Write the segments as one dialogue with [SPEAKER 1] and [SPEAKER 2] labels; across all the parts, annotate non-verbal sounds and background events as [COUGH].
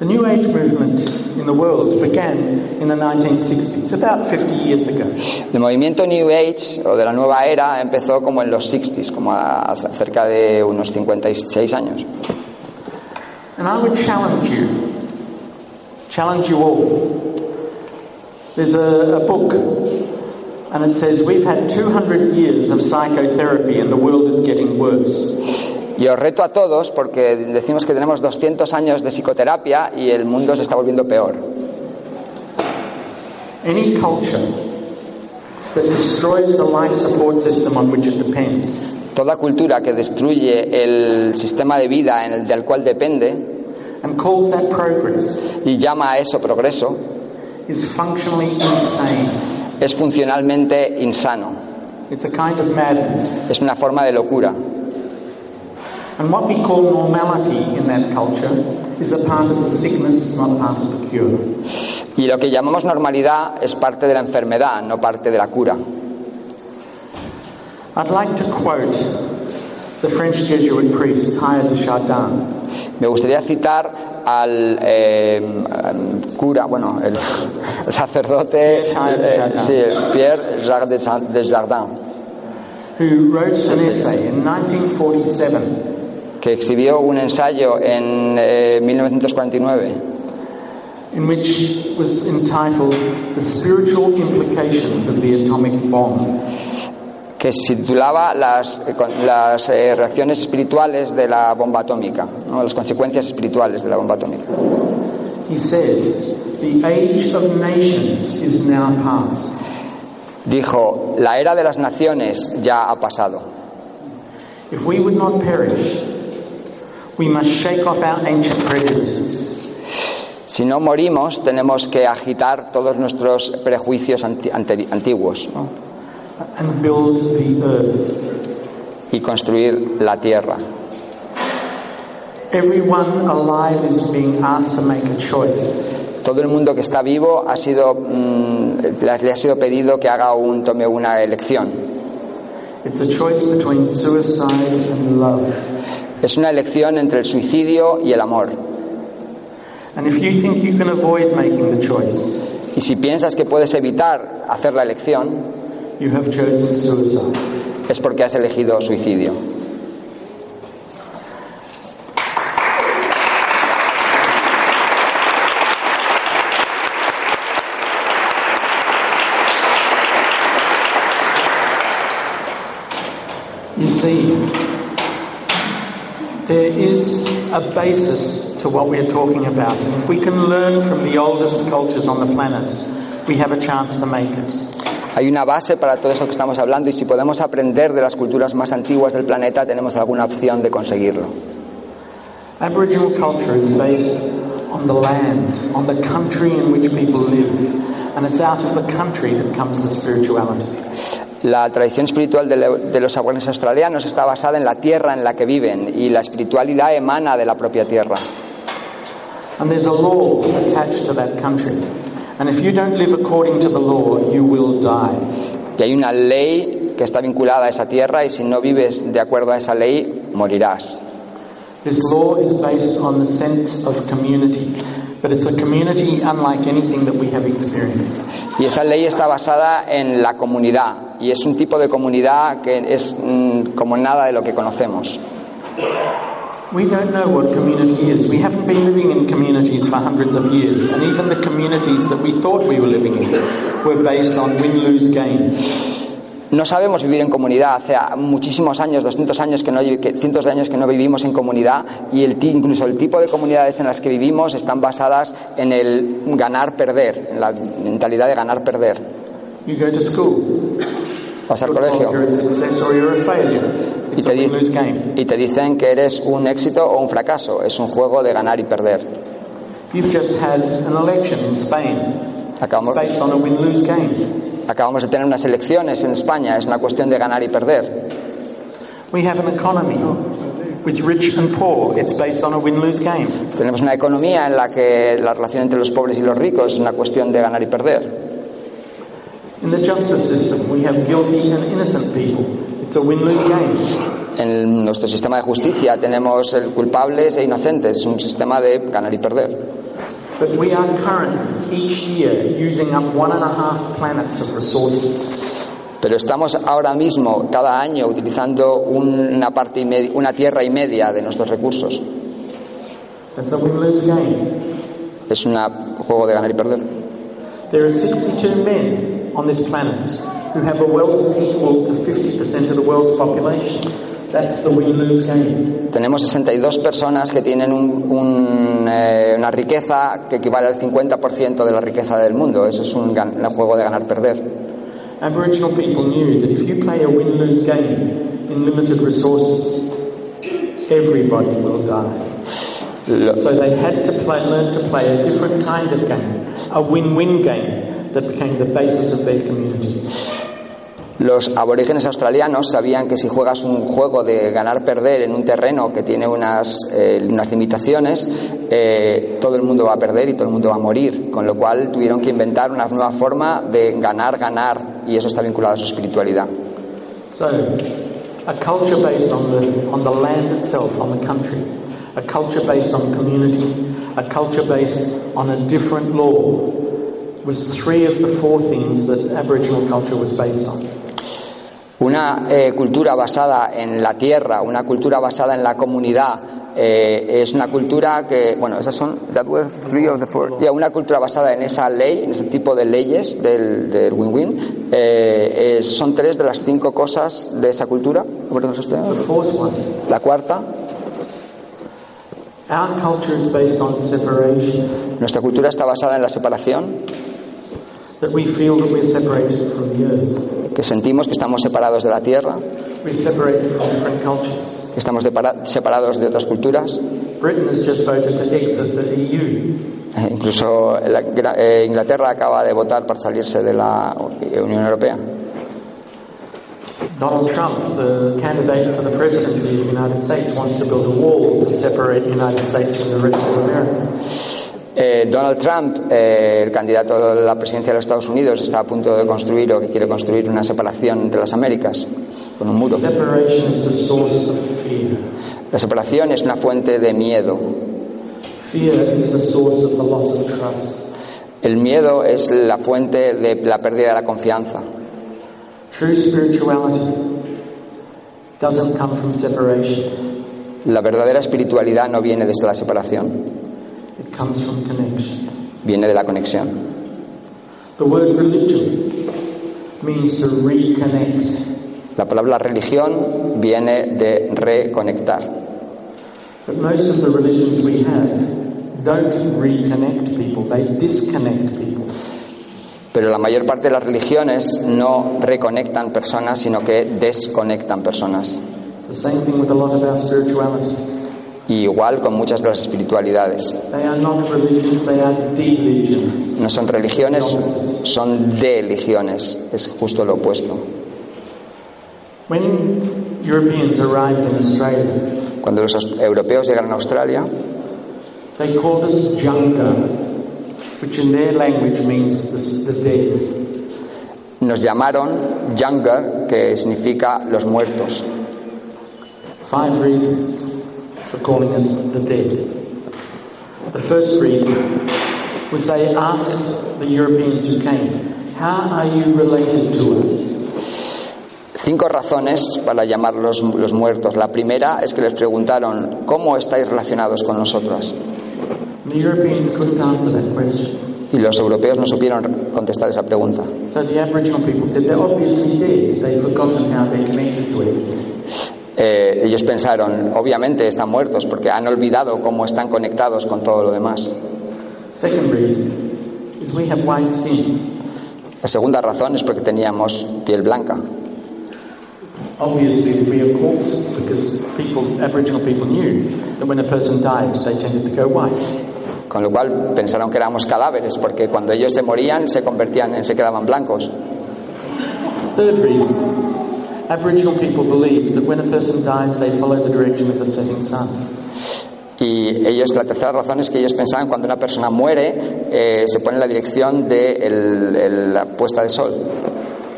[SPEAKER 1] The New Age movement in the world began in the 1960s, about 50 years ago.
[SPEAKER 2] El movimiento New Age o de la nueva era empezó como en los 60s, como a, cerca de unos 56 años.
[SPEAKER 1] And I would challenge you, challenge you all. There's a, a book, and it says we've had 200 years of psychotherapy and the world is getting worse.
[SPEAKER 2] Y os reto a todos porque decimos que tenemos 200 años de psicoterapia y el mundo se está volviendo peor.
[SPEAKER 1] Any culture that destroys the life support system on which it depends
[SPEAKER 2] Toda cultura que destruye el sistema de vida en el del cual depende
[SPEAKER 1] and calls that progress
[SPEAKER 2] y llama a eso progreso
[SPEAKER 1] is functionally insane.
[SPEAKER 2] es funcionalmente insano.
[SPEAKER 1] It's a kind of madness.
[SPEAKER 2] Es una forma de locura.
[SPEAKER 1] And what we call normality in that culture is a part of the sickness, not part of the cure.
[SPEAKER 2] Y lo que llamamos normalidad es parte de la enfermedad, no parte de la cura.
[SPEAKER 1] I'd like to quote the French Jesuit priest de Chardin.
[SPEAKER 2] Me gustaría citar al eh, cura, bueno, el, [LAUGHS] el sacerdote eh, sí, Pierre Jacques de Jardin,
[SPEAKER 1] who wrote an essay in 1947
[SPEAKER 2] que exhibió un ensayo en eh, 1949
[SPEAKER 1] in which was entitled The Spiritual Implications of the Atomic Bomb.
[SPEAKER 2] que se titulaba Las, las eh, reacciones espirituales de la bomba atómica, ¿no? las consecuencias espirituales de la bomba atómica.
[SPEAKER 1] He said, The age of nations is now past.
[SPEAKER 2] Dijo, la era de las naciones ya ha pasado.
[SPEAKER 1] If we would not perish, we must shake off our ancient prejudices
[SPEAKER 2] Si no morimos, tenemos que agitar todos nuestros prejuicios anti- antiguos ¿no?
[SPEAKER 1] and build the earth.
[SPEAKER 2] y construir la tierra.
[SPEAKER 1] Everyone alive is being asked to make a choice.
[SPEAKER 2] Todo el mundo que está vivo ha sido, mm, le le ha sido pedido que haga un, tome una elección.
[SPEAKER 1] It's a choice between suicide and love.
[SPEAKER 2] Es una elección entre el suicidio y el amor.
[SPEAKER 1] And if you think you can avoid making the choice,
[SPEAKER 2] Y si piensas que puedes evitar hacer la elección,
[SPEAKER 1] you have chosen suicide.
[SPEAKER 2] es porque has elegido suicidio.
[SPEAKER 1] There is a basis to what we're talking about. And if we can learn from the oldest cultures on the planet, we have a chance to make it.
[SPEAKER 2] Hay una base para todo eso que estamos hablando y si podemos aprender de las culturas más antiguas del planeta, tenemos alguna opción de conseguirlo.
[SPEAKER 1] Aboriginal culture is based on the land, on the country in which people live. And it's out of the country that comes the spirituality.
[SPEAKER 2] La tradición espiritual de, los aborígenes australianos está basada en la tierra en la que viven y la espiritualidad emana de la propia tierra.
[SPEAKER 1] And there's a law attached to that country. And if you don't live according to the law, you will die.
[SPEAKER 2] Y hay una ley que está vinculada a esa tierra y si no vives de acuerdo a esa ley, morirás.
[SPEAKER 1] This law is based on the sense of community, but it's a community unlike anything that we have experienced.
[SPEAKER 2] Y esa ley está basada en la comunidad y es un tipo de comunidad que es mm, como nada de lo que conocemos.
[SPEAKER 1] We don't know what community is. We haven't been living in communities for hundreds of years, and even the communities that we thought we were living in were based on win-lose game.
[SPEAKER 2] No sabemos vivir en comunidad. Hace muchísimos años, 200 años que no, que cientos de años que no vivimos en comunidad y el, incluso el tipo de comunidades en las que vivimos están basadas en el ganar-perder, en la mentalidad de ganar-perder. Vas al colegio y te, di-
[SPEAKER 1] win-lose game.
[SPEAKER 2] y te dicen que eres un éxito o un fracaso. Es un juego de ganar y perder. Acabamos, acabamos de tener unas elecciones en España. Es una cuestión de ganar y perder.
[SPEAKER 1] We have an economy with rich and poor. It's based on a win-lose game.
[SPEAKER 2] Tenemos una economía en la que la relación entre los pobres y los ricos es una cuestión de ganar y perder.
[SPEAKER 1] In the justice system, we have guilty and innocent people. It's a win-lose game.
[SPEAKER 2] En nuestro sistema de justicia tenemos culpables e inocentes, es un sistema de ganar y perder.
[SPEAKER 1] But we are currently, each year, using up one and a half planets of resources.
[SPEAKER 2] Pero estamos ahora mismo, cada año, utilizando una, parte y media- una tierra y media de nuestros recursos.
[SPEAKER 1] A win-lose game.
[SPEAKER 2] Es un juego de ganar y perder.
[SPEAKER 1] There are 62 men on this planet who have a wealth equal to 50% of the world's population. That's the win-lose game.
[SPEAKER 2] Tenemos 62 personas que tienen un- un, eh, una riqueza que equivale al 50% de la riqueza del mundo. Eso es un, juego de ganar-perder.
[SPEAKER 1] Aboriginal people knew that if you play a win-lose game in limited resources, everybody will die. So they had to play, learn to play a different kind of game, a win-win game that became the basis of their communities.
[SPEAKER 2] Los aborígenes australianos sabían que si juegas un juego de ganar-perder en un terreno que tiene unas, eh, unas limitaciones, eh, todo el mundo va a perder y todo el mundo va a morir. Con lo cual tuvieron que inventar una nueva forma de ganar-ganar y eso está vinculado a su espiritualidad.
[SPEAKER 1] So, a culture based on the, on the land itself, on the country, a culture based on community, a culture based on a different law, was three of the four things that Aboriginal culture was based on.
[SPEAKER 2] Una eh, cultura basada en la tierra, una cultura basada en la comunidad, eh, es una cultura que, bueno, esas son, that were three of the four. Yeah, una cultura basada en esa ley, en ese tipo de leyes del, del win-win, eh, es- son tres de las cinco cosas de esa cultura. La cuarta,
[SPEAKER 1] our culture is based on separation,
[SPEAKER 2] nuestra cultura está basada en la separación, que sentimos que estamos separados de la tierra,
[SPEAKER 1] we're separated from different cultures.
[SPEAKER 2] que estamos separa- separados de otras culturas.
[SPEAKER 1] Britain has just voted to exit the E EU.
[SPEAKER 2] Eh, Incluso eh, Inglaterra acaba de votar para salirse de la Unión Europea.
[SPEAKER 1] Donald Trump, the candidate for the presidency of the United States, wants to build a wall to separate the United States from the rest of America.
[SPEAKER 2] Eh, Donald Trump, eh, el candidato a la presidencia de los Estados Unidos, está a punto de construir o que quiere construir una separación entre las Américas con un muro. La separación es una fuente de miedo. El miedo es la fuente de la pérdida de la confianza. La verdadera espiritualidad no viene desde la separación,
[SPEAKER 1] it comes from connection.
[SPEAKER 2] viene de la conexión.
[SPEAKER 1] The word religion means to reconnect.
[SPEAKER 2] La palabra religión viene de reconectar.
[SPEAKER 1] But most of the religions we have don't reconnect people, they disconnect people.
[SPEAKER 2] Pero la mayor parte de las religiones no reconectan personas, sino que desconectan personas.
[SPEAKER 1] It's the same thing with a lot of our spiritualities.
[SPEAKER 2] Y igual con muchas de las espiritualidades. No son religiones, son deligiones. Es justo lo opuesto. Cuando los europeos llegaron a Australia,
[SPEAKER 1] they called us Junga, which in their language means the, the dead.
[SPEAKER 2] nos llamaron Younger, que significa los muertos.
[SPEAKER 1] Five reasons for calling us the dead. The first reason was they asked the Europeans who came, How are you related to us?
[SPEAKER 2] Cinco razones para llamarlos los muertos. La primera es que les preguntaron, ¿cómo estáis relacionados con nosotros?
[SPEAKER 1] The Europeans couldn't answer that question.
[SPEAKER 2] Y los europeos no supieron contestar esa pregunta. Eh, ellos pensaron, obviamente están muertos porque han olvidado cómo están conectados con todo lo demás. La segunda razón es porque teníamos piel blanca.
[SPEAKER 1] Obviously, we are corpses because people, Aboriginal people knew that when a person died, they tended to go white.
[SPEAKER 2] Con lo cual pensaron que éramos cadáveres porque cuando ellos se morían se convertían en, se quedaban blancos.
[SPEAKER 1] Third reason Aboriginal people believed that when a person dies, they follow the direction of the setting sun.
[SPEAKER 2] Y ellos, la tercera razón es que ellos pensaban cuando una persona muere, eh, se pone en la dirección de el- el- la puesta de sol.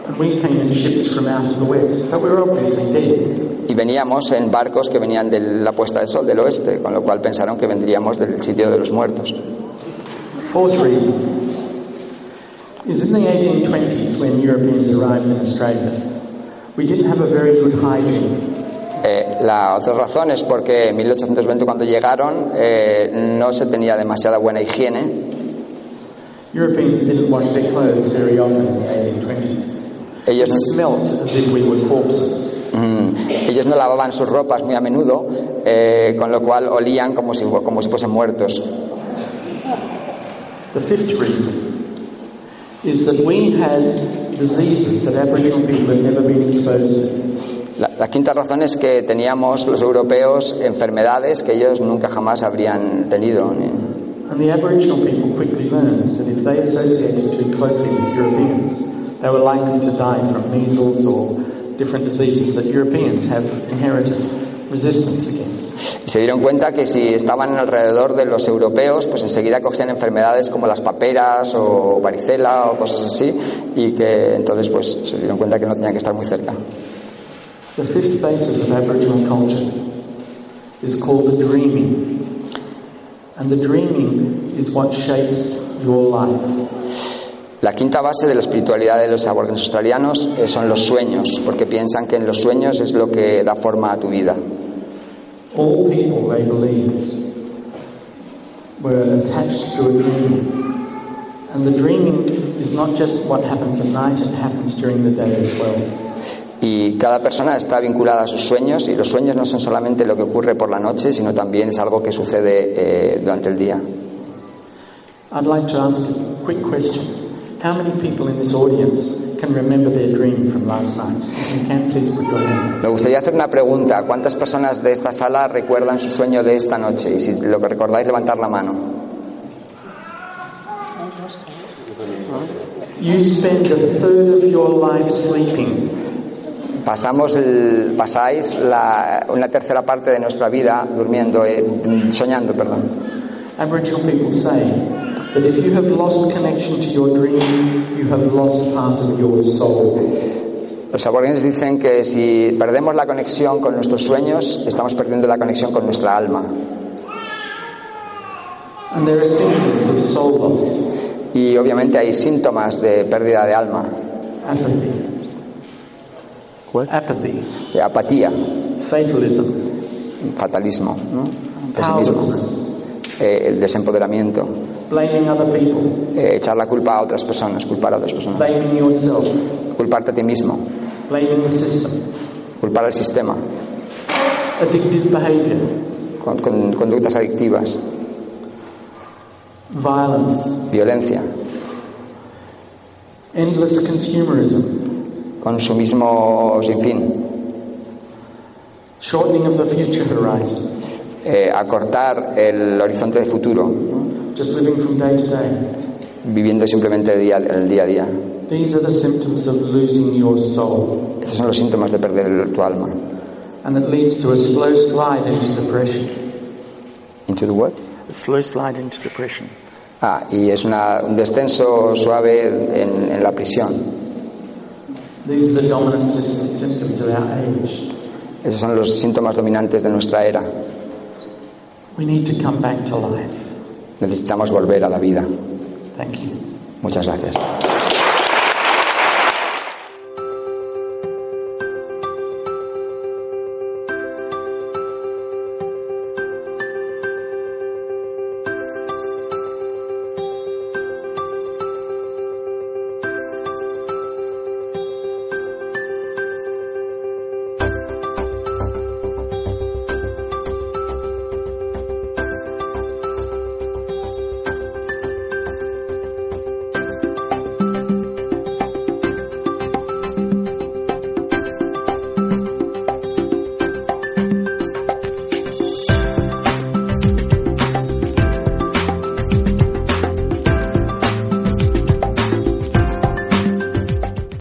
[SPEAKER 1] And we came in ships from out of the west, so we were obviously dead.
[SPEAKER 2] Y veníamos en barcos que venían de la puesta de sol del oeste, con lo cual pensaron que vendríamos del sitio de los muertos.
[SPEAKER 1] Fourth reason is in the 1820s when Europeans arrived in Australia, we didn't have a very good hygiene.
[SPEAKER 2] Eh, la otra razón es porque en 1820 cuando llegaron eh, no se tenía demasiada buena higiene.
[SPEAKER 1] Europeans didn't wash their clothes very often in the 1820s.
[SPEAKER 2] Ellos
[SPEAKER 1] It
[SPEAKER 2] no,
[SPEAKER 1] smelt as if we were corpses.
[SPEAKER 2] Mm, ellos no lavaban sus ropas muy a menudo, eh, con lo cual olían como si, como si fuesen muertos.
[SPEAKER 1] The fifth reason is that we had diseases that Aboriginal people had never been exposed to.
[SPEAKER 2] La, la quinta razón es que teníamos los europeos enfermedades que ellos nunca jamás habrían tenido. ni-
[SPEAKER 1] And the Aboriginal people quickly learned that if they associated too closely with Europeans, they were likely to die from measles or different diseases that Europeans have inherited.
[SPEAKER 2] Y se dieron cuenta que si estaban alrededor de los europeos, pues enseguida cogían enfermedades como las paperas o varicela o cosas así, y que entonces pues se dieron cuenta que no tenían que estar muy cerca.
[SPEAKER 1] The fifth basis of Aboriginal culture is called the dreaming. And the dreaming is what shapes your life.
[SPEAKER 2] La quinta base de la espiritualidad de los aborígenes australianos eh, son los sueños, porque piensan que en los sueños es lo que da forma a tu vida.
[SPEAKER 1] All people, they believed, were attached to a dream. And the dreaming is not just what happens at night, it happens during the day as well.
[SPEAKER 2] Y cada persona está vinculada a sus sueños y los sueños no son solamente lo que ocurre por la noche, sino también es algo que sucede eh, durante el día.
[SPEAKER 1] I'd like to ask a quick question. How many people in this audience
[SPEAKER 2] Me gustaría hacer una pregunta. ¿Cuántas personas de esta sala recuerdan su sueño de esta noche? Y si lo que recordáis, levantar la mano.
[SPEAKER 1] You spend a third of your life sleeping.
[SPEAKER 2] Pasamos el, pasáis la- una tercera parte de nuestra vida durmiendo, eh, soñando, perdón.
[SPEAKER 1] Aboriginal people say that if you have lost connection to your dream, you have lost part of your soul.
[SPEAKER 2] Los aborígenes dicen que si perdemos la conexión con nuestros sueños, estamos perdiendo la conexión con nuestra alma.
[SPEAKER 1] And there are symptoms of soul loss,
[SPEAKER 2] Y obviamente hay síntomas de pérdida de alma,
[SPEAKER 1] apathy, apathy,
[SPEAKER 2] de apatía,
[SPEAKER 1] fatalism,
[SPEAKER 2] fatalismo, ¿no? pesimismo, eh, el desempoderamiento, eh, echar la culpa a otras personas, culpar a otras personas, culparte a ti mismo, culpar al sistema,
[SPEAKER 1] addictive behavior,
[SPEAKER 2] con, con conductas adictivas,
[SPEAKER 1] violence,
[SPEAKER 2] violencia,
[SPEAKER 1] endless consumerism,
[SPEAKER 2] consumismo sin fin,
[SPEAKER 1] shortening of the future horizon,
[SPEAKER 2] eh, acortar el horizonte de futuro, ¿no?
[SPEAKER 1] just living from day to day.
[SPEAKER 2] viviendo simplemente día, el día a día.
[SPEAKER 1] These are the symptoms of losing your soul,
[SPEAKER 2] Estos son los síntomas de perder el- tu alma.
[SPEAKER 1] and it leads to a slow slide into depression.
[SPEAKER 2] Into the what?
[SPEAKER 1] A slow slide into depression.
[SPEAKER 2] Ah, y es una- un descenso suave en, en la prisión.
[SPEAKER 1] These are the dominant sys- symptoms of our age.
[SPEAKER 2] Esos son los síntomas dominantes de nuestra era.
[SPEAKER 1] We need to come back to life.
[SPEAKER 2] Necesitamos volver a la vida.
[SPEAKER 1] Thank you.
[SPEAKER 2] Muchas gracias.